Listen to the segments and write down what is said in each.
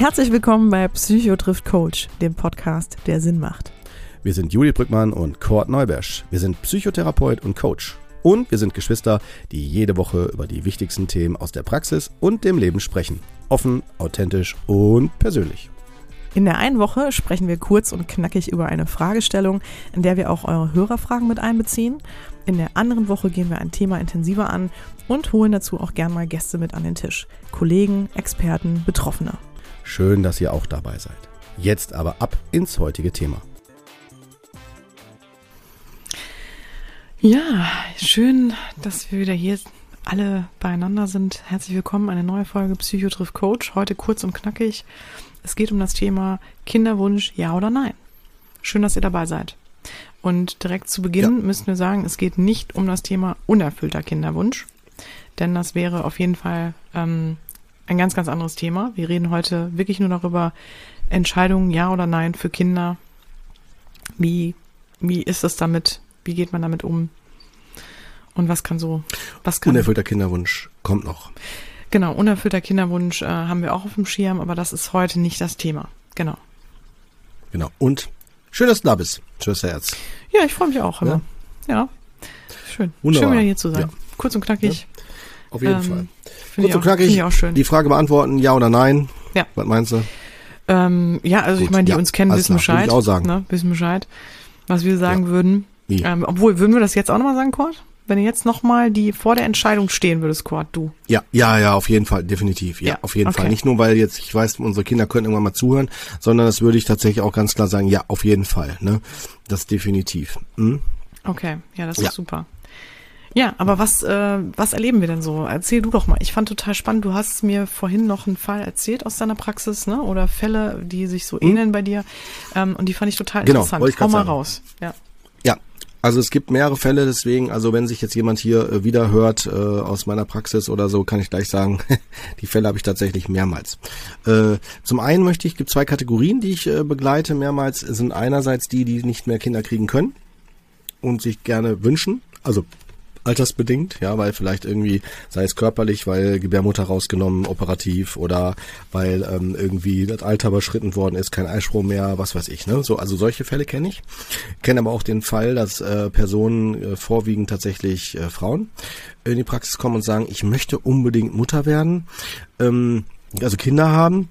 Herzlich willkommen bei Psycho trifft Coach, dem Podcast, der Sinn macht. Wir sind Juli Brückmann und Kurt Neubersch. Wir sind Psychotherapeut und Coach. Und wir sind Geschwister, die jede Woche über die wichtigsten Themen aus der Praxis und dem Leben sprechen. Offen, authentisch und persönlich. In der einen Woche sprechen wir kurz und knackig über eine Fragestellung, in der wir auch eure Hörerfragen mit einbeziehen. In der anderen Woche gehen wir ein Thema intensiver an und holen dazu auch gern mal Gäste mit an den Tisch. Kollegen, Experten, Betroffene. Schön, dass ihr auch dabei seid. Jetzt aber ab ins heutige Thema. Ja, schön, dass wir wieder hier alle beieinander sind. Herzlich willkommen, eine neue Folge Psycho trifft Coach. Heute kurz und knackig. Es geht um das Thema Kinderwunsch, ja oder nein. Schön, dass ihr dabei seid. Und direkt zu Beginn ja. müssen wir sagen, es geht nicht um das Thema unerfüllter Kinderwunsch, denn das wäre auf jeden Fall ähm, ein ganz, ganz anderes Thema. Wir reden heute wirklich nur darüber, Entscheidungen ja oder nein für Kinder. Wie, wie ist es damit? Wie geht man damit um? Und was kann so, was kann. Unerfüllter Kinderwunsch kommt noch. Genau, unerfüllter Kinderwunsch äh, haben wir auch auf dem Schirm, aber das ist heute nicht das Thema. Genau. Genau. Und schön, dass du da bist, Schwester Herz. Ja, ich freue mich auch immer. Ja. ja. Schön. Wunderbar. Schön wieder hier zu sein. Ja. Kurz und knackig. Ja. Auf jeden ähm, Fall. Kurz und knackig, ich auch schön. die Frage beantworten, ja oder nein. Ja. Was meinst du? Ähm, ja, also Gut, ich meine, die uns kennen, wissen Bescheid. Ich auch sagen. Ne, wissen Bescheid, was wir sagen würden. Ähm, obwohl, würden wir das jetzt auch nochmal sagen, Kurt? Wenn du jetzt nochmal die vor der Entscheidung stehen würdest, Kurt, du. Ja, ja, ja, auf jeden Fall, definitiv. Ja, ja auf jeden okay. Fall. Nicht nur, weil jetzt, ich weiß, unsere Kinder können irgendwann mal zuhören, sondern das würde ich tatsächlich auch ganz klar sagen, ja, auf jeden Fall. Ne? Das definitiv. Hm? Okay, ja, das ist super. Ja, aber was, äh, was erleben wir denn so? Erzähl du doch mal. Ich fand total spannend. Du hast mir vorhin noch einen Fall erzählt aus deiner Praxis, ne? Oder Fälle, die sich so ähneln hm? bei dir. Ähm, und die fand ich total genau, interessant. Ich Hau mal sagen. raus. Ja. Also es gibt mehrere Fälle, deswegen, also wenn sich jetzt jemand hier äh, wieder hört äh, aus meiner Praxis oder so, kann ich gleich sagen, die Fälle habe ich tatsächlich mehrmals. Äh, zum einen möchte ich, gibt zwei Kategorien, die ich äh, begleite mehrmals, sind einerseits die, die nicht mehr Kinder kriegen können und sich gerne wünschen, also altersbedingt, ja, weil vielleicht irgendwie, sei es körperlich, weil Gebärmutter rausgenommen, operativ oder weil ähm, irgendwie das Alter überschritten worden ist, kein Eisprung mehr, was weiß ich, ne? So, also solche Fälle kenne ich. Kenne aber auch den Fall, dass äh, Personen, äh, vorwiegend tatsächlich äh, Frauen, in die Praxis kommen und sagen, ich möchte unbedingt Mutter werden, ähm, also Kinder haben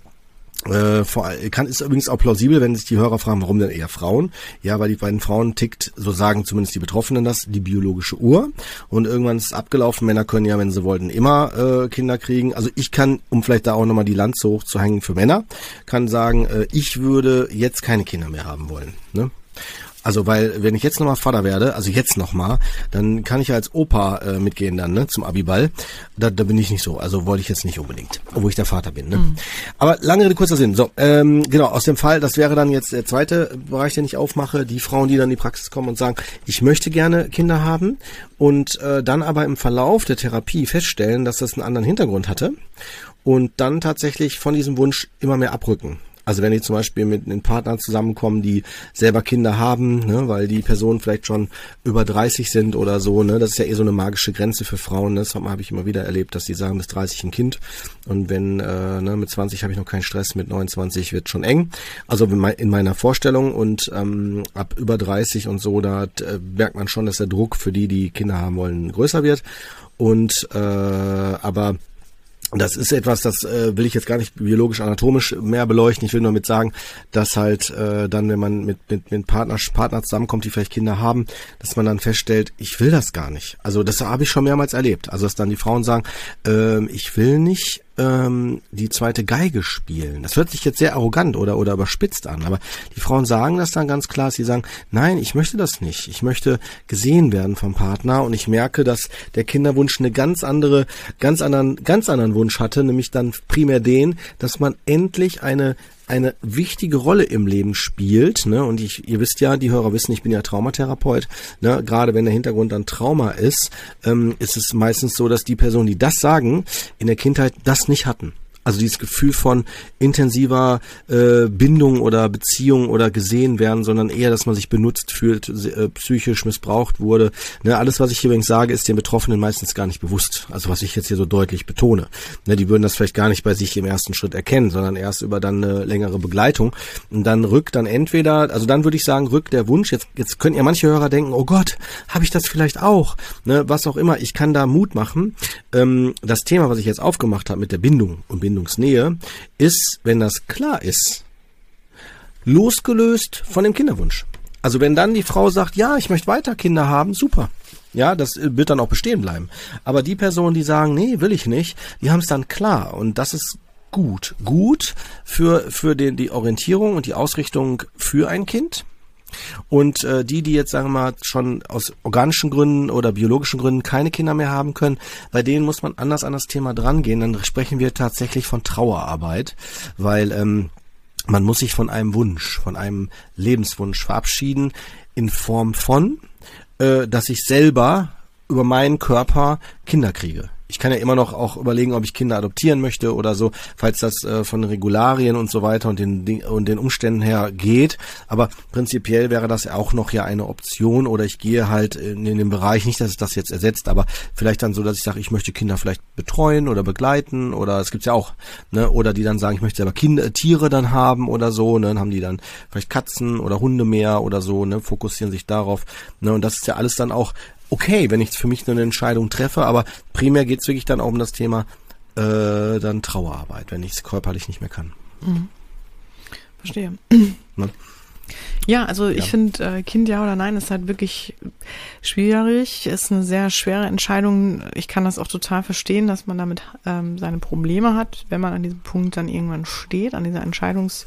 äh, vor, kann ist übrigens auch plausibel, wenn sich die Hörer fragen, warum denn eher Frauen? Ja, weil die beiden Frauen tickt, so sagen zumindest die Betroffenen das, die biologische Uhr. Und irgendwann ist es abgelaufen. Männer können ja, wenn sie wollten, immer äh, Kinder kriegen. Also ich kann, um vielleicht da auch nochmal die Lanze hochzuhängen für Männer, kann sagen, äh, ich würde jetzt keine Kinder mehr haben wollen. Ne? Also weil, wenn ich jetzt nochmal Vater werde, also jetzt nochmal, dann kann ich als Opa äh, mitgehen dann, ne, zum Abiball. Da, da bin ich nicht so. Also wollte ich jetzt nicht unbedingt, obwohl ich der Vater bin. Ne? Mhm. Aber lange Rede, kurzer Sinn. So, ähm, genau, aus dem Fall, das wäre dann jetzt der zweite Bereich, den ich aufmache, die Frauen, die dann in die Praxis kommen und sagen, ich möchte gerne Kinder haben und äh, dann aber im Verlauf der Therapie feststellen, dass das einen anderen Hintergrund hatte und dann tatsächlich von diesem Wunsch immer mehr abrücken. Also wenn die zum Beispiel mit einem Partner zusammenkommen, die selber Kinder haben, ne, weil die Personen vielleicht schon über 30 sind oder so, ne, das ist ja eh so eine magische Grenze für Frauen. Ne? Das habe ich immer wieder erlebt, dass die sagen, bis 30 ein Kind und wenn äh, ne, mit 20 habe ich noch keinen Stress, mit 29 wird schon eng. Also in meiner Vorstellung und ähm, ab über 30 und so, da äh, merkt man schon, dass der Druck für die, die Kinder haben wollen, größer wird. Und äh, aber das ist etwas, das äh, will ich jetzt gar nicht biologisch anatomisch mehr beleuchten. Ich will nur mit sagen, dass halt äh, dann, wenn man mit mit mit Partner Partner zusammenkommt, die vielleicht Kinder haben, dass man dann feststellt, ich will das gar nicht. Also das habe ich schon mehrmals erlebt. Also dass dann die Frauen sagen, äh, ich will nicht ähm, die zweite Geige spielen. Das hört sich jetzt sehr arrogant oder, oder überspitzt an, aber die Frauen sagen das dann ganz klar, sie sagen, nein, ich möchte das nicht. Ich möchte gesehen werden vom Partner und ich merke, dass der Kinderwunsch eine ganz andere, ganz anderen, ganz anderen Wunsch hatte, nämlich dann primär den, dass man endlich eine eine wichtige Rolle im Leben spielt. Ne? Und ich, ihr wisst ja, die Hörer wissen, ich bin ja Traumatherapeut. Ne? Gerade wenn der Hintergrund dann Trauma ist, ähm, ist es meistens so, dass die Personen, die das sagen, in der Kindheit das nicht hatten. Also dieses Gefühl von intensiver äh, Bindung oder Beziehung oder gesehen werden, sondern eher, dass man sich benutzt fühlt, äh, psychisch missbraucht wurde. Ne, alles, was ich übrigens sage, ist den Betroffenen meistens gar nicht bewusst. Also was ich jetzt hier so deutlich betone. Ne, die würden das vielleicht gar nicht bei sich im ersten Schritt erkennen, sondern erst über dann eine längere Begleitung. Und dann rückt dann entweder, also dann würde ich sagen, rückt der Wunsch, jetzt, jetzt können ja manche Hörer denken, oh Gott, habe ich das vielleicht auch? Ne, was auch immer, ich kann da Mut machen. Ähm, das Thema, was ich jetzt aufgemacht habe mit der Bindung und Bindungsnähe, ist, wenn das klar ist, losgelöst von dem Kinderwunsch. Also wenn dann die Frau sagt, ja, ich möchte weiter Kinder haben, super. Ja, das wird dann auch bestehen bleiben. Aber die Personen, die sagen, nee, will ich nicht, die haben es dann klar. Und das ist gut. Gut für, für den, die Orientierung und die Ausrichtung für ein Kind. Und äh, die, die jetzt, sagen wir mal, schon aus organischen Gründen oder biologischen Gründen keine Kinder mehr haben können, bei denen muss man anders an das Thema drangehen. Dann sprechen wir tatsächlich von Trauerarbeit, weil ähm, man muss sich von einem Wunsch, von einem Lebenswunsch verabschieden in Form von, äh, dass ich selber über meinen Körper Kinder kriege ich kann ja immer noch auch überlegen, ob ich Kinder adoptieren möchte oder so, falls das äh, von Regularien und so weiter und den und den Umständen her geht. Aber prinzipiell wäre das auch noch ja eine Option oder ich gehe halt in, in den Bereich, nicht, dass es das jetzt ersetzt, aber vielleicht dann so, dass ich sage, ich möchte Kinder vielleicht betreuen oder begleiten oder es gibt's ja auch, ne, oder die dann sagen, ich möchte selber Kinder, äh, Tiere dann haben oder so, ne, dann haben die dann vielleicht Katzen oder Hunde mehr oder so, ne, fokussieren sich darauf, ne, und das ist ja alles dann auch okay, wenn ich für mich eine Entscheidung treffe, aber primär geht's wirklich dann auch um das Thema äh, dann Trauerarbeit, wenn ich es körperlich nicht mehr kann. Mhm. Verstehe. Ne? Ja, also ja. ich finde, äh, Kind ja oder nein ist halt wirklich schwierig, ist eine sehr schwere Entscheidung. Ich kann das auch total verstehen, dass man damit ähm, seine Probleme hat, wenn man an diesem Punkt dann irgendwann steht, an dieser Entscheidungs-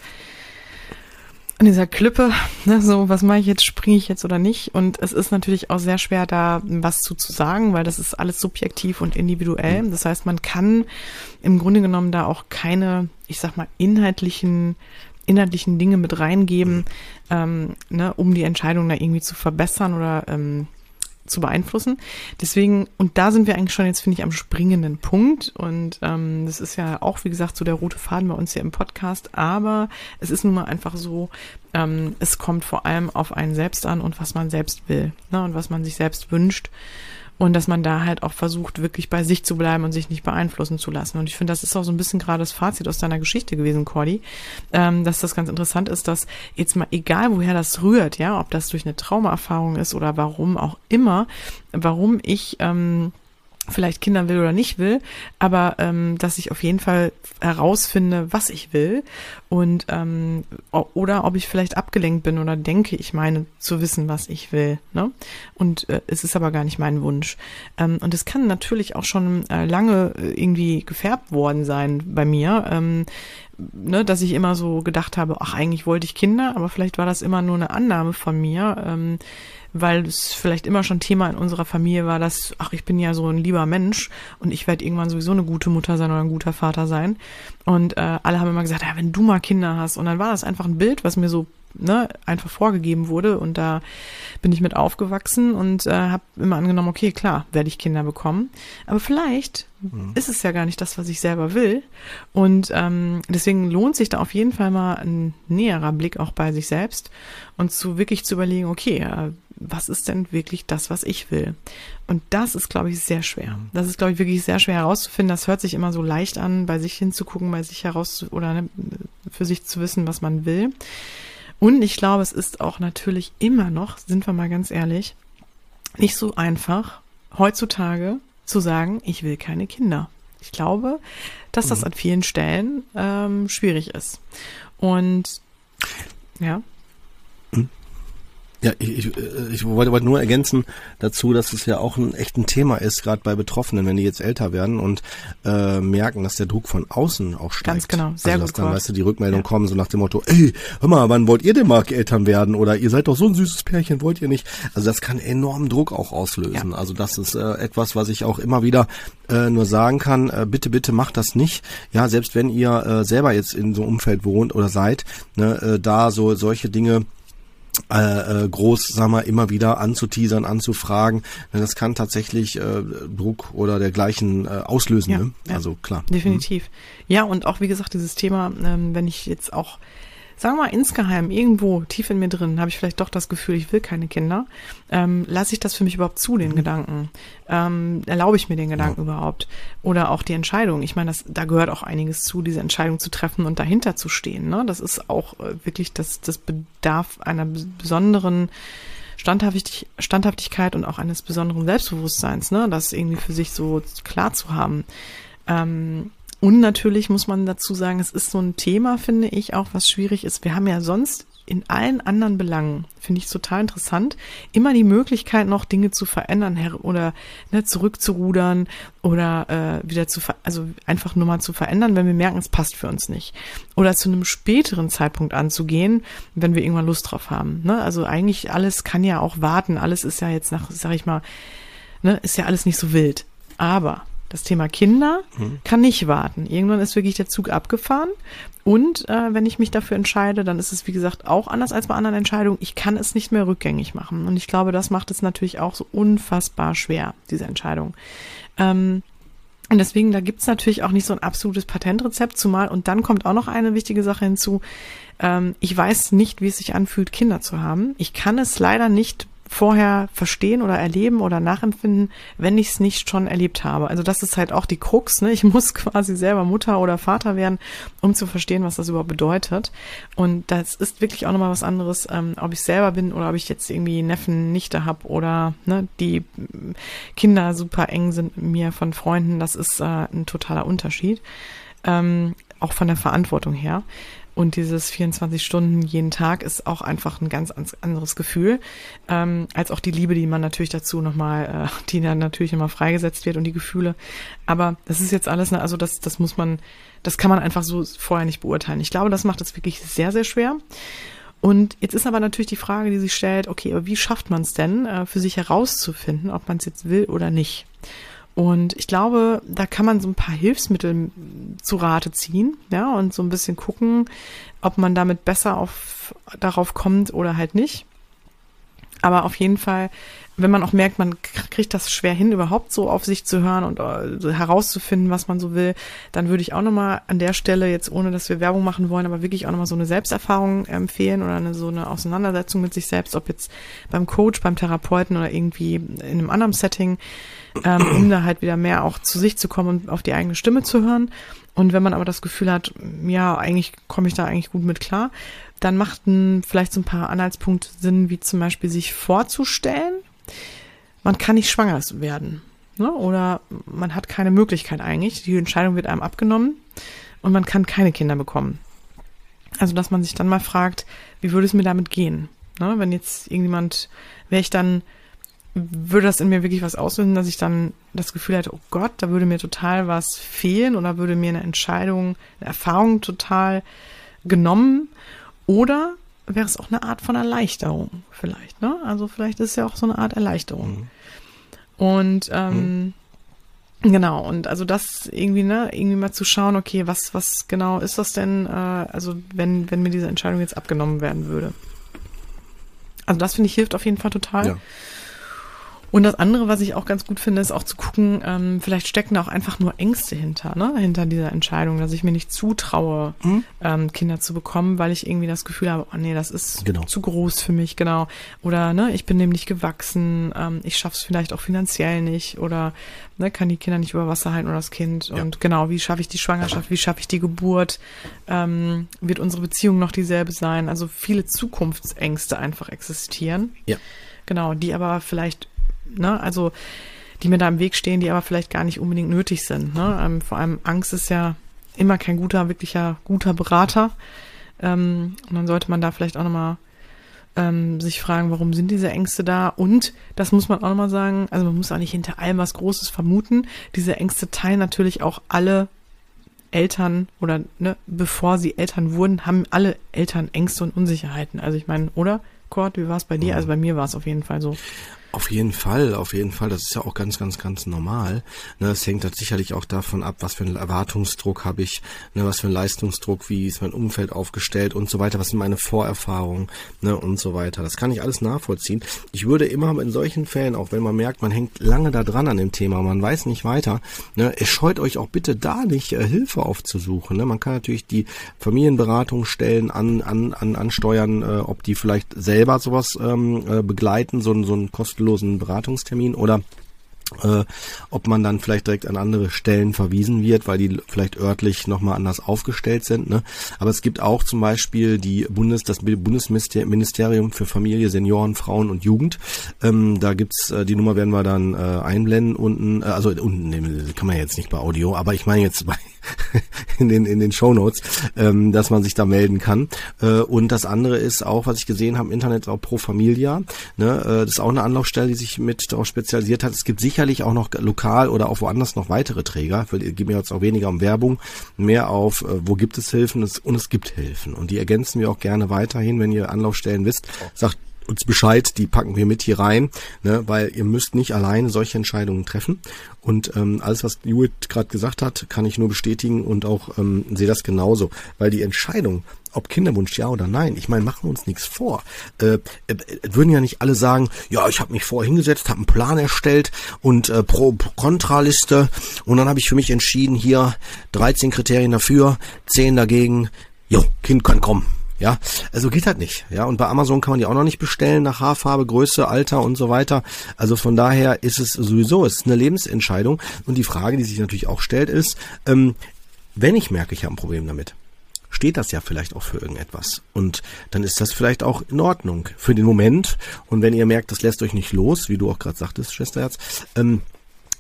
an dieser Klippe, ne, so, was mache ich jetzt, springe ich jetzt oder nicht? Und es ist natürlich auch sehr schwer, da was zu, zu sagen, weil das ist alles subjektiv und individuell. Das heißt, man kann im Grunde genommen da auch keine, ich sag mal, inhaltlichen inhaltlichen Dinge mit reingeben, ähm, ne, um die Entscheidung da irgendwie zu verbessern oder ähm, zu beeinflussen. Deswegen, und da sind wir eigentlich schon jetzt, finde ich, am springenden Punkt. Und ähm, das ist ja auch, wie gesagt, so der rote Faden bei uns hier im Podcast. Aber es ist nun mal einfach so, ähm, es kommt vor allem auf einen selbst an und was man selbst will ne, und was man sich selbst wünscht und dass man da halt auch versucht, wirklich bei sich zu bleiben und sich nicht beeinflussen zu lassen. Und ich finde, das ist auch so ein bisschen gerade das Fazit aus deiner Geschichte gewesen, Cordy, ähm, dass das ganz interessant ist, dass jetzt mal egal, woher das rührt, ja, ob das durch eine Traumaerfahrung ist oder warum auch immer, warum ich ähm, vielleicht Kinder will oder nicht will, aber ähm, dass ich auf jeden Fall herausfinde, was ich will und ähm, oder ob ich vielleicht abgelenkt bin oder denke, ich meine zu wissen, was ich will. Ne? Und äh, es ist aber gar nicht mein Wunsch. Ähm, und es kann natürlich auch schon äh, lange äh, irgendwie gefärbt worden sein bei mir. Ähm, ne, dass ich immer so gedacht habe, ach, eigentlich wollte ich Kinder, aber vielleicht war das immer nur eine Annahme von mir. Ähm, weil es vielleicht immer schon Thema in unserer Familie war, dass, ach, ich bin ja so ein lieber Mensch und ich werde irgendwann sowieso eine gute Mutter sein oder ein guter Vater sein. Und äh, alle haben immer gesagt, ja, wenn du mal Kinder hast. Und dann war das einfach ein Bild, was mir so ne, einfach vorgegeben wurde und da bin ich mit aufgewachsen und äh, habe immer angenommen, okay, klar, werde ich Kinder bekommen, aber vielleicht mhm. ist es ja gar nicht das, was ich selber will und ähm, deswegen lohnt sich da auf jeden Fall mal ein näherer Blick auch bei sich selbst und zu wirklich zu überlegen, okay, äh, was ist denn wirklich das, was ich will? Und das ist, glaube ich, sehr schwer. Mhm. Das ist, glaube ich, wirklich sehr schwer herauszufinden. Das hört sich immer so leicht an, bei sich hinzugucken, bei sich heraus oder ne, für sich zu wissen, was man will. Und ich glaube, es ist auch natürlich immer noch, sind wir mal ganz ehrlich, nicht so einfach, heutzutage zu sagen, ich will keine Kinder. Ich glaube, dass das mhm. an vielen Stellen ähm, schwierig ist. Und ja. Ja, ich, ich, ich wollte, wollte nur ergänzen dazu, dass es ja auch ein echt ein Thema ist, gerade bei Betroffenen, wenn die jetzt älter werden und äh, merken, dass der Druck von außen auch steigt. Ganz genau, sehr also, dass gut. Dann, weißt du, die Rückmeldung ja. kommen so nach dem Motto, ey, hör mal, wann wollt ihr denn mal Eltern werden? Oder ihr seid doch so ein süßes Pärchen, wollt ihr nicht? Also das kann enormen Druck auch auslösen. Ja. Also das ist äh, etwas, was ich auch immer wieder äh, nur sagen kann, äh, bitte, bitte macht das nicht. Ja, selbst wenn ihr äh, selber jetzt in so einem Umfeld wohnt oder seid, ne, äh, da so solche Dinge äh, äh, groß, sag mal, immer wieder anzuteasern, anzufragen. Das kann tatsächlich äh, Druck oder dergleichen äh, auslösen. Ja, ne? Also klar. Definitiv. Ja, und auch wie gesagt, dieses Thema, ähm, wenn ich jetzt auch sagen wir mal insgeheim, irgendwo tief in mir drin, habe ich vielleicht doch das Gefühl, ich will keine Kinder, ähm, lasse ich das für mich überhaupt zu, den Gedanken? Ähm, erlaube ich mir den Gedanken ja. überhaupt? Oder auch die Entscheidung. Ich meine, das, da gehört auch einiges zu, diese Entscheidung zu treffen und dahinter zu stehen. Ne? Das ist auch äh, wirklich, das, das bedarf einer besonderen Standhaftig Standhaftigkeit und auch eines besonderen Selbstbewusstseins, ne? das irgendwie für sich so klar zu haben. Ähm, und natürlich muss man dazu sagen, es ist so ein Thema, finde ich, auch was schwierig ist. Wir haben ja sonst in allen anderen Belangen, finde ich total interessant, immer die Möglichkeit noch Dinge zu verändern oder ne, zurückzurudern oder äh, wieder zu, also einfach nur mal zu verändern, wenn wir merken, es passt für uns nicht. Oder zu einem späteren Zeitpunkt anzugehen, wenn wir irgendwann Lust drauf haben. Ne? Also eigentlich alles kann ja auch warten. Alles ist ja jetzt nach, sag ich mal, ne, ist ja alles nicht so wild. Aber das Thema Kinder hm. kann nicht warten. Irgendwann ist wirklich der Zug abgefahren. Und äh, wenn ich mich dafür entscheide, dann ist es, wie gesagt, auch anders als bei anderen Entscheidungen. Ich kann es nicht mehr rückgängig machen. Und ich glaube, das macht es natürlich auch so unfassbar schwer, diese Entscheidung. Ähm, und deswegen, da gibt's natürlich auch nicht so ein absolutes Patentrezept, zumal, und dann kommt auch noch eine wichtige Sache hinzu. Ähm, ich weiß nicht, wie es sich anfühlt, Kinder zu haben. Ich kann es leider nicht vorher verstehen oder erleben oder nachempfinden, wenn ich es nicht schon erlebt habe. Also das ist halt auch die Krux. Ne? Ich muss quasi selber Mutter oder Vater werden, um zu verstehen, was das überhaupt bedeutet. Und das ist wirklich auch nochmal was anderes, ähm, ob ich selber bin oder ob ich jetzt irgendwie Neffen, Nichte habe oder ne, die Kinder super eng sind mir von Freunden. Das ist äh, ein totaler Unterschied. Ähm, auch von der Verantwortung her. Und dieses 24 Stunden jeden Tag ist auch einfach ein ganz anderes Gefühl, ähm, als auch die Liebe, die man natürlich dazu nochmal, äh, die dann natürlich immer freigesetzt wird und die Gefühle. Aber das ist jetzt alles, ne, also das, das muss man, das kann man einfach so vorher nicht beurteilen. Ich glaube, das macht es wirklich sehr, sehr schwer. Und jetzt ist aber natürlich die Frage, die sich stellt, okay, aber wie schafft man es denn, äh, für sich herauszufinden, ob man es jetzt will oder nicht? Und ich glaube, da kann man so ein paar Hilfsmittel zu Rate ziehen, ja, und so ein bisschen gucken, ob man damit besser auf, darauf kommt oder halt nicht. Aber auf jeden Fall, wenn man auch merkt, man kriegt das schwer hin, überhaupt so auf sich zu hören und äh, herauszufinden, was man so will, dann würde ich auch nochmal an der Stelle, jetzt ohne dass wir Werbung machen wollen, aber wirklich auch nochmal so eine Selbsterfahrung empfehlen oder eine, so eine Auseinandersetzung mit sich selbst, ob jetzt beim Coach, beim Therapeuten oder irgendwie in einem anderen Setting ähm, um da halt wieder mehr auch zu sich zu kommen und auf die eigene Stimme zu hören. Und wenn man aber das Gefühl hat, ja, eigentlich komme ich da eigentlich gut mit klar, dann machten vielleicht so ein paar Anhaltspunkte Sinn, wie zum Beispiel sich vorzustellen, man kann nicht schwanger werden. Ne? Oder man hat keine Möglichkeit eigentlich. Die Entscheidung wird einem abgenommen und man kann keine Kinder bekommen. Also, dass man sich dann mal fragt, wie würde es mir damit gehen? Ne? Wenn jetzt irgendjemand, wäre ich dann würde das in mir wirklich was auslösen, dass ich dann das Gefühl hätte, oh Gott, da würde mir total was fehlen oder würde mir eine Entscheidung, eine Erfahrung total genommen oder wäre es auch eine Art von Erleichterung vielleicht, ne? Also vielleicht ist es ja auch so eine Art Erleichterung. Mhm. Und ähm, mhm. Genau, und also das irgendwie, ne, irgendwie mal zu schauen, okay, was, was genau ist das denn, äh, also wenn, wenn mir diese Entscheidung jetzt abgenommen werden würde. Also das finde ich hilft auf jeden Fall total. Ja. Und das andere, was ich auch ganz gut finde, ist auch zu gucken, ähm, vielleicht stecken da auch einfach nur Ängste hinter, ne? hinter dieser Entscheidung, dass ich mir nicht zutraue, mhm. ähm, Kinder zu bekommen, weil ich irgendwie das Gefühl habe, oh nee, das ist genau. zu groß für mich, genau. Oder ne, ich bin dem nicht gewachsen, ähm, ich schaff's vielleicht auch finanziell nicht oder ne, kann die Kinder nicht über Wasser halten oder das Kind. Ja. Und genau, wie schaffe ich die Schwangerschaft, wie schaffe ich die Geburt? Ähm, wird unsere Beziehung noch dieselbe sein? Also viele Zukunftsängste einfach existieren. Ja. Genau, die aber vielleicht ne, also die mir da im Weg stehen, die aber vielleicht gar nicht unbedingt nötig sind. Ne? Ähm, vor allem Angst ist ja immer kein guter, wirklicher guter Berater. Ähm, und dann sollte man da vielleicht auch nochmal ähm, sich fragen, warum sind diese Ängste da? Und das muss man auch nochmal sagen, also man muss auch nicht hinter allem was Großes vermuten. Diese Ängste teilen natürlich auch alle Eltern oder ne, bevor sie Eltern wurden, haben alle Eltern Ängste und Unsicherheiten. Also ich meine, oder? Kurt, wie war es bei dir? Also bei mir war es auf jeden Fall so. Auf jeden Fall, auf jeden Fall. Das ist ja auch ganz, ganz, ganz normal. Ne, es hängt halt sicherlich auch davon ab, was für einen Erwartungsdruck habe ich, ne, was für einen Leistungsdruck, wie ist mein Umfeld aufgestellt und so weiter, was sind meine Vorerfahrungen ne, und so weiter. Das kann ich alles nachvollziehen. Ich würde immer in solchen Fällen, auch wenn man merkt, man hängt lange da dran an dem Thema, man weiß nicht weiter, ne, scheut euch auch bitte da nicht äh, Hilfe aufzusuchen. Man kann natürlich die Familienberatungsstellen an, an, an, ansteuern, äh, ob die vielleicht selber sowas ähm, äh, begleiten, so, so ein kostenloses kostenlosen Beratungstermin oder äh, ob man dann vielleicht direkt an andere Stellen verwiesen wird, weil die vielleicht örtlich nochmal anders aufgestellt sind. Ne? Aber es gibt auch zum Beispiel die Bundes, das Bundesministerium für Familie, Senioren, Frauen und Jugend. Ähm, da gibt's äh, die Nummer werden wir dann äh, einblenden unten, äh, also unten kann man jetzt nicht bei Audio, aber ich meine jetzt bei in den in den Shownotes, ähm, dass man sich da melden kann. Äh, und das andere ist auch, was ich gesehen habe Internet, auch Pro Familia. Ne? Äh, das ist auch eine Anlaufstelle, die sich mit darauf spezialisiert hat. Es gibt sicher sicherlich auch noch lokal oder auch woanders noch weitere Träger. Wir gehen jetzt auch weniger um Werbung, mehr auf, äh, wo gibt es Hilfen und es gibt Hilfen. Und die ergänzen wir auch gerne weiterhin, wenn ihr Anlaufstellen wisst. Sagt uns Bescheid, die packen wir mit hier rein, ne, weil ihr müsst nicht alleine solche Entscheidungen treffen. Und ähm, alles, was Judith gerade gesagt hat, kann ich nur bestätigen und auch ähm, sehe das genauso, weil die Entscheidung, ob Kinderwunsch ja oder nein, ich meine, machen wir uns nichts vor. Äh, äh, würden ja nicht alle sagen, ja, ich habe mich vorher hingesetzt, habe einen Plan erstellt und äh, pro Kontraliste und dann habe ich für mich entschieden, hier 13 Kriterien dafür, 10 dagegen, jo, Kind kann kommen. Ja, also geht halt nicht. Ja, und bei Amazon kann man die auch noch nicht bestellen nach Haarfarbe, Größe, Alter und so weiter. Also von daher ist es sowieso, es ist eine Lebensentscheidung. Und die Frage, die sich natürlich auch stellt, ist, ähm, wenn ich merke, ich habe ein Problem damit, steht das ja vielleicht auch für irgendetwas. Und dann ist das vielleicht auch in Ordnung für den Moment. Und wenn ihr merkt, das lässt euch nicht los, wie du auch gerade sagtest, Schwesterherz, ähm,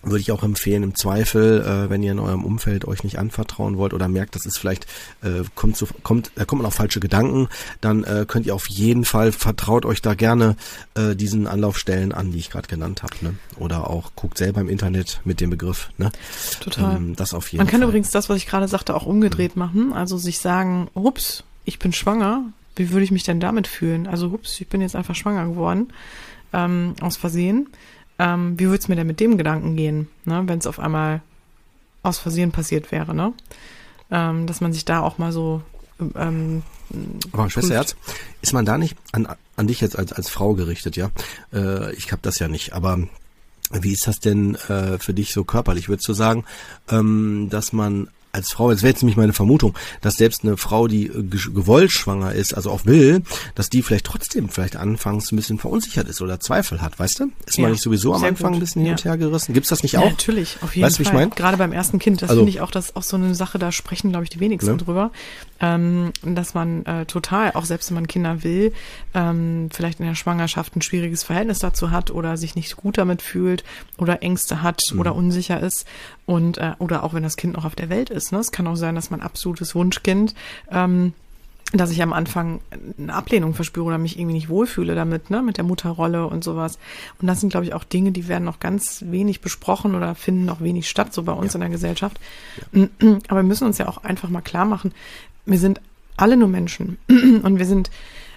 würde ich auch empfehlen, im Zweifel, äh, wenn ihr in eurem Umfeld euch nicht anvertrauen wollt oder merkt, das ist vielleicht, äh, kommt zu, kommt, da kommt man auf falsche Gedanken, dann äh, könnt ihr auf jeden Fall, vertraut euch da gerne äh, diesen Anlaufstellen an, die ich gerade genannt habe. Ne? Oder auch guckt selber im Internet mit dem Begriff. Ne? Total. Ähm, das auf jeden man kann Fall. übrigens das, was ich gerade sagte, auch umgedreht mhm. machen. Also sich sagen, ups, ich bin schwanger, wie würde ich mich denn damit fühlen? Also, ups, ich bin jetzt einfach schwanger geworden, ähm, aus Versehen ähm, wie würde es mir denn mit dem Gedanken gehen, ne, wenn es auf einmal aus Versehen passiert wäre, ne? Ähm, dass man sich da auch mal so ähm, aber Schwesterherz, ist man da nicht an, an dich jetzt als, als Frau gerichtet, ja? Äh, ich habe das ja nicht, aber wie ist das denn äh, für dich so körperlich? Würdest du sagen, ähm, dass man als Frau, jetzt wäre jetzt nämlich meine Vermutung, dass selbst eine Frau, die äh, gewollt schwanger ist, also auch will, dass die vielleicht trotzdem vielleicht anfangs ein bisschen verunsichert ist oder Zweifel hat, weißt du? Ist ja, man nicht sowieso am Anfang gut. ein bisschen hin und her gerissen? Gibt's das nicht auch? Ja, natürlich, auf jeden weißt, Fall. Wie ich mein? Gerade beim ersten Kind, das also, finde ich auch, das auch so eine Sache, da sprechen, glaube ich, die wenigsten ne? drüber, ähm, dass man äh, total, auch selbst wenn man Kinder will, ähm, vielleicht in der Schwangerschaft ein schwieriges Verhältnis dazu hat oder sich nicht gut damit fühlt oder Ängste hat mhm. oder unsicher ist und äh, oder auch wenn das Kind noch auf der Welt ist. Ne? Es kann auch sein, dass mein absolutes Wunschkind ähm, dass ich am Anfang eine Ablehnung verspüre oder mich irgendwie nicht wohlfühle damit, ne, mit der Mutterrolle und sowas. Und das sind, glaube ich, auch Dinge, die werden noch ganz wenig besprochen oder finden noch wenig statt, so bei uns ja. in der Gesellschaft. Ja. Aber wir müssen uns ja auch einfach mal klar machen, wir sind alle nur Menschen und wir sind,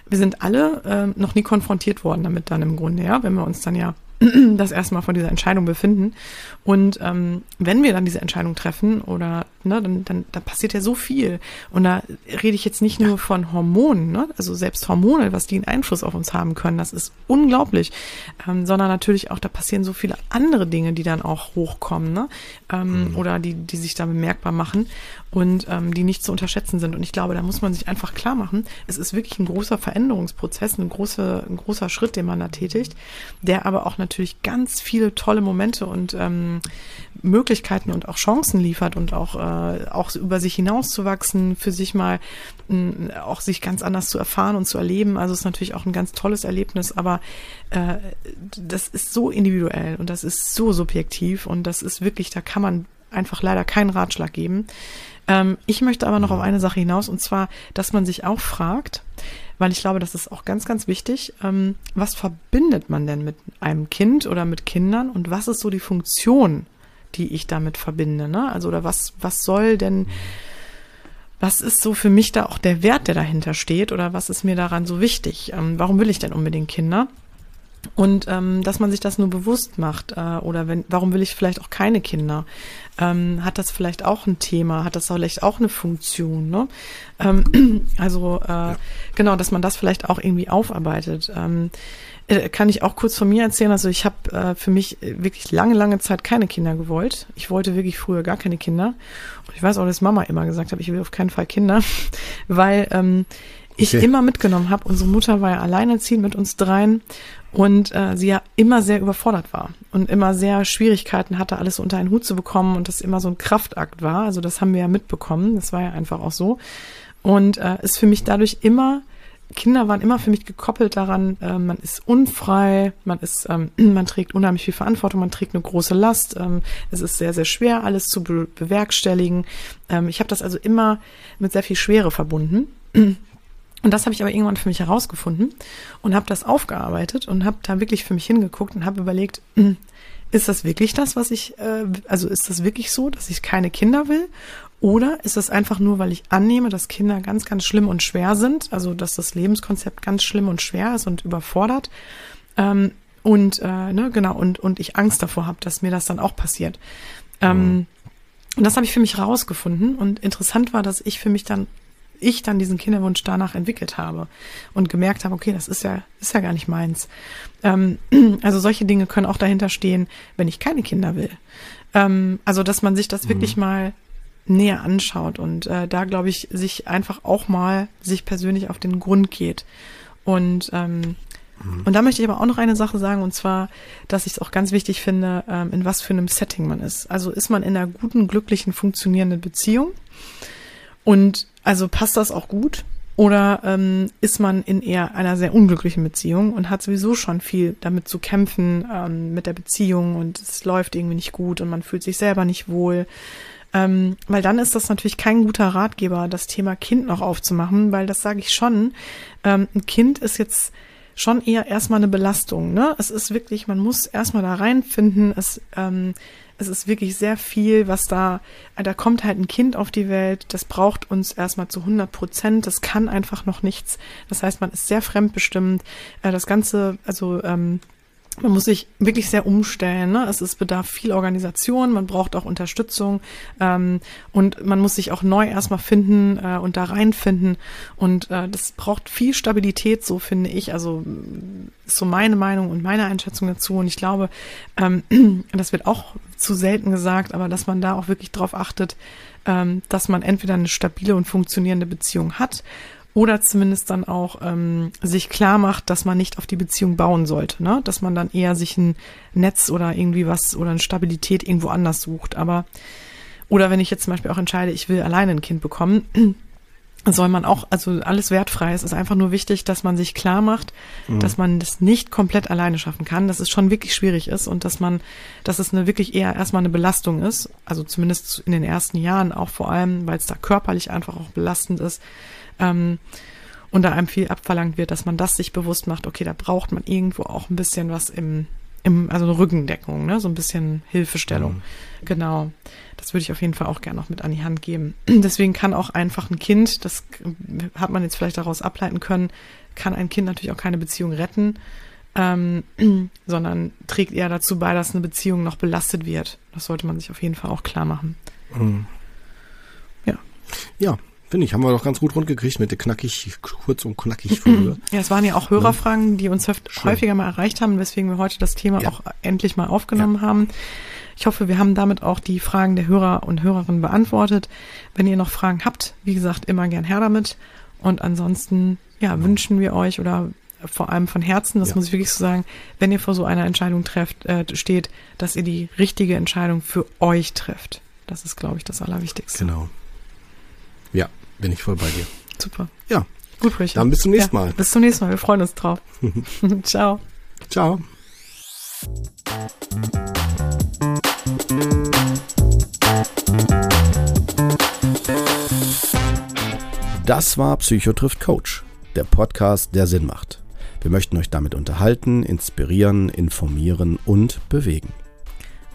wir sind alle äh, noch nie konfrontiert worden damit dann im Grunde, ja, wenn wir uns dann ja das erstmal vor dieser Entscheidung befinden. Und ähm, wenn wir dann diese Entscheidung treffen oder ne, dann, dann da passiert ja so viel. Und da rede ich jetzt nicht nur von Hormonen, ne? also selbst Hormone, was die einen Einfluss auf uns haben können, das ist unglaublich. Ähm, sondern natürlich auch, da passieren so viele andere Dinge, die dann auch hochkommen, ne? Ähm, mhm. Oder die, die sich da bemerkbar machen und ähm, die nicht zu unterschätzen sind. Und ich glaube, da muss man sich einfach klar machen, es ist wirklich ein großer Veränderungsprozess, ein großer, ein großer Schritt, den man da tätigt, der aber auch natürlich ganz viele tolle Momente und ähm, Möglichkeiten und auch Chancen liefert und auch, äh, auch über sich hinauszuwachsen, für sich mal äh, auch sich ganz anders zu erfahren und zu erleben. Also es ist natürlich auch ein ganz tolles Erlebnis, aber äh, das ist so individuell und das ist so subjektiv und das ist wirklich, da kann man einfach leider keinen Ratschlag geben. Ähm, ich möchte aber noch auf eine Sache hinaus und zwar, dass man sich auch fragt, weil ich glaube, das ist auch ganz, ganz wichtig. Ähm, was verbindet man denn mit einem Kind oder mit Kindern und was ist so die Funktion, die ich damit verbinde? Ne? Also oder was, was soll denn, was ist so für mich da auch der Wert, der dahinter steht oder was ist mir daran so wichtig? Ähm, warum will ich denn unbedingt Kinder? Und ähm, dass man sich das nur bewusst macht äh, oder wenn, warum will ich vielleicht auch keine Kinder? Ähm, hat das vielleicht auch ein Thema? Hat das vielleicht auch eine Funktion? Ne? Ähm, also äh, ja. genau, dass man das vielleicht auch irgendwie aufarbeitet. Ähm, äh, kann ich auch kurz von mir erzählen. Also ich habe äh, für mich wirklich lange, lange Zeit keine Kinder gewollt. Ich wollte wirklich früher gar keine Kinder. Und ich weiß auch, dass Mama immer gesagt hat, ich will auf keinen Fall Kinder, weil ähm, ich okay. immer mitgenommen habe. Unsere Mutter war ja alleinerziehend mit uns dreien und äh, sie ja immer sehr überfordert war und immer sehr Schwierigkeiten hatte, alles unter einen Hut zu bekommen und das immer so ein Kraftakt war. Also das haben wir ja mitbekommen. Das war ja einfach auch so. Und äh, ist für mich dadurch immer Kinder waren immer für mich gekoppelt daran, äh, man ist unfrei, man ist, ähm, man trägt unheimlich viel Verantwortung, man trägt eine große Last. Ähm, es ist sehr, sehr schwer, alles zu be bewerkstelligen. Ähm, ich habe das also immer mit sehr viel Schwere verbunden. Und das habe ich aber irgendwann für mich herausgefunden und habe das aufgearbeitet und habe da wirklich für mich hingeguckt und habe überlegt, hm, ist das wirklich das, was ich, äh, also ist das wirklich so, dass ich keine Kinder will? Oder ist es einfach nur, weil ich annehme, dass Kinder ganz, ganz schlimm und schwer sind, also dass das Lebenskonzept ganz schlimm und schwer ist und überfordert. Ähm, und äh, ne, genau, und, und ich Angst davor habe, dass mir das dann auch passiert. Ähm, mhm. Und das habe ich für mich rausgefunden. Und interessant war, dass ich für mich dann, ich dann diesen Kinderwunsch danach entwickelt habe und gemerkt habe, okay, das ist ja, ist ja gar nicht meins. Ähm, also solche Dinge können auch dahinter stehen, wenn ich keine Kinder will. Ähm, also, dass man sich das mhm. wirklich mal näher anschaut und äh, da glaube ich sich einfach auch mal sich persönlich auf den Grund geht und ähm, mhm. und da möchte ich aber auch noch eine Sache sagen und zwar, dass ich es auch ganz wichtig finde, ähm, in was für einem Setting man ist. Also ist man in einer guten, glücklichen, funktionierenden Beziehung und also passt das auch gut oder ähm, ist man in eher einer sehr unglücklichen Beziehung und hat sowieso schon viel damit zu kämpfen ähm, mit der Beziehung und es läuft irgendwie nicht gut und man fühlt sich selber nicht wohl ähm, weil dann ist das natürlich kein guter Ratgeber, das Thema Kind noch aufzumachen, weil das sage ich schon. Ähm, ein Kind ist jetzt schon eher erstmal eine Belastung. Ne? Es ist wirklich, man muss erstmal da reinfinden. Es, ähm, es ist wirklich sehr viel, was da, da kommt halt ein Kind auf die Welt, das braucht uns erstmal zu 100 Prozent, das kann einfach noch nichts. Das heißt, man ist sehr fremdbestimmt. Äh, das Ganze, also ähm, man muss sich wirklich sehr umstellen. Ne? Es ist bedarf viel Organisation, man braucht auch Unterstützung ähm, und man muss sich auch neu erstmal finden äh, und da reinfinden. Und äh, das braucht viel Stabilität, so finde ich. Also ist so meine Meinung und meine Einschätzung dazu. Und ich glaube, ähm, das wird auch zu selten gesagt, aber dass man da auch wirklich drauf achtet, ähm, dass man entweder eine stabile und funktionierende Beziehung hat oder zumindest dann auch ähm, sich klar macht, dass man nicht auf die Beziehung bauen sollte, ne? Dass man dann eher sich ein Netz oder irgendwie was oder eine Stabilität irgendwo anders sucht. Aber oder wenn ich jetzt zum Beispiel auch entscheide, ich will alleine ein Kind bekommen, soll man auch, also alles wertfrei. Es ist einfach nur wichtig, dass man sich klar macht, mhm. dass man das nicht komplett alleine schaffen kann, dass es schon wirklich schwierig ist und dass man, dass es eine wirklich eher erstmal eine Belastung ist. Also zumindest in den ersten Jahren auch vor allem, weil es da körperlich einfach auch belastend ist ähm, und da einem viel abverlangt wird, dass man das sich bewusst macht, okay, da braucht man irgendwo auch ein bisschen was im, im also eine Rückendeckung, ne? so ein bisschen Hilfestellung. Mhm. Genau. Das würde ich auf jeden Fall auch gerne noch mit an die Hand geben. Deswegen kann auch einfach ein Kind, das hat man jetzt vielleicht daraus ableiten können, kann ein Kind natürlich auch keine Beziehung retten, ähm, sondern trägt eher dazu bei, dass eine Beziehung noch belastet wird. Das sollte man sich auf jeden Fall auch klar machen. Mhm. Ja. Ja, Finde ich, haben wir doch ganz gut rundgekriegt mit der knackig, kurz und knackig Folge. Ja, es waren ja auch Hörerfragen, die uns häufiger mal erreicht haben, weswegen wir heute das Thema ja. auch endlich mal aufgenommen ja. haben. Ich hoffe, wir haben damit auch die Fragen der Hörer und Hörerinnen beantwortet. Wenn ihr noch Fragen habt, wie gesagt, immer gern her damit. Und ansonsten, ja, genau. wünschen wir euch oder vor allem von Herzen, das ja. muss ich wirklich so sagen, wenn ihr vor so einer Entscheidung trefft, äh, steht, dass ihr die richtige Entscheidung für euch trefft. Das ist, glaube ich, das Allerwichtigste. Genau. Ja, bin ich voll bei dir. Super. Ja. Gut, Richard. Dann bis zum nächsten Mal. bis zum nächsten Mal. Wir freuen uns drauf. Ciao. Ciao. Das war Psychotrift Coach, der Podcast, der Sinn macht. Wir möchten euch damit unterhalten, inspirieren, informieren und bewegen.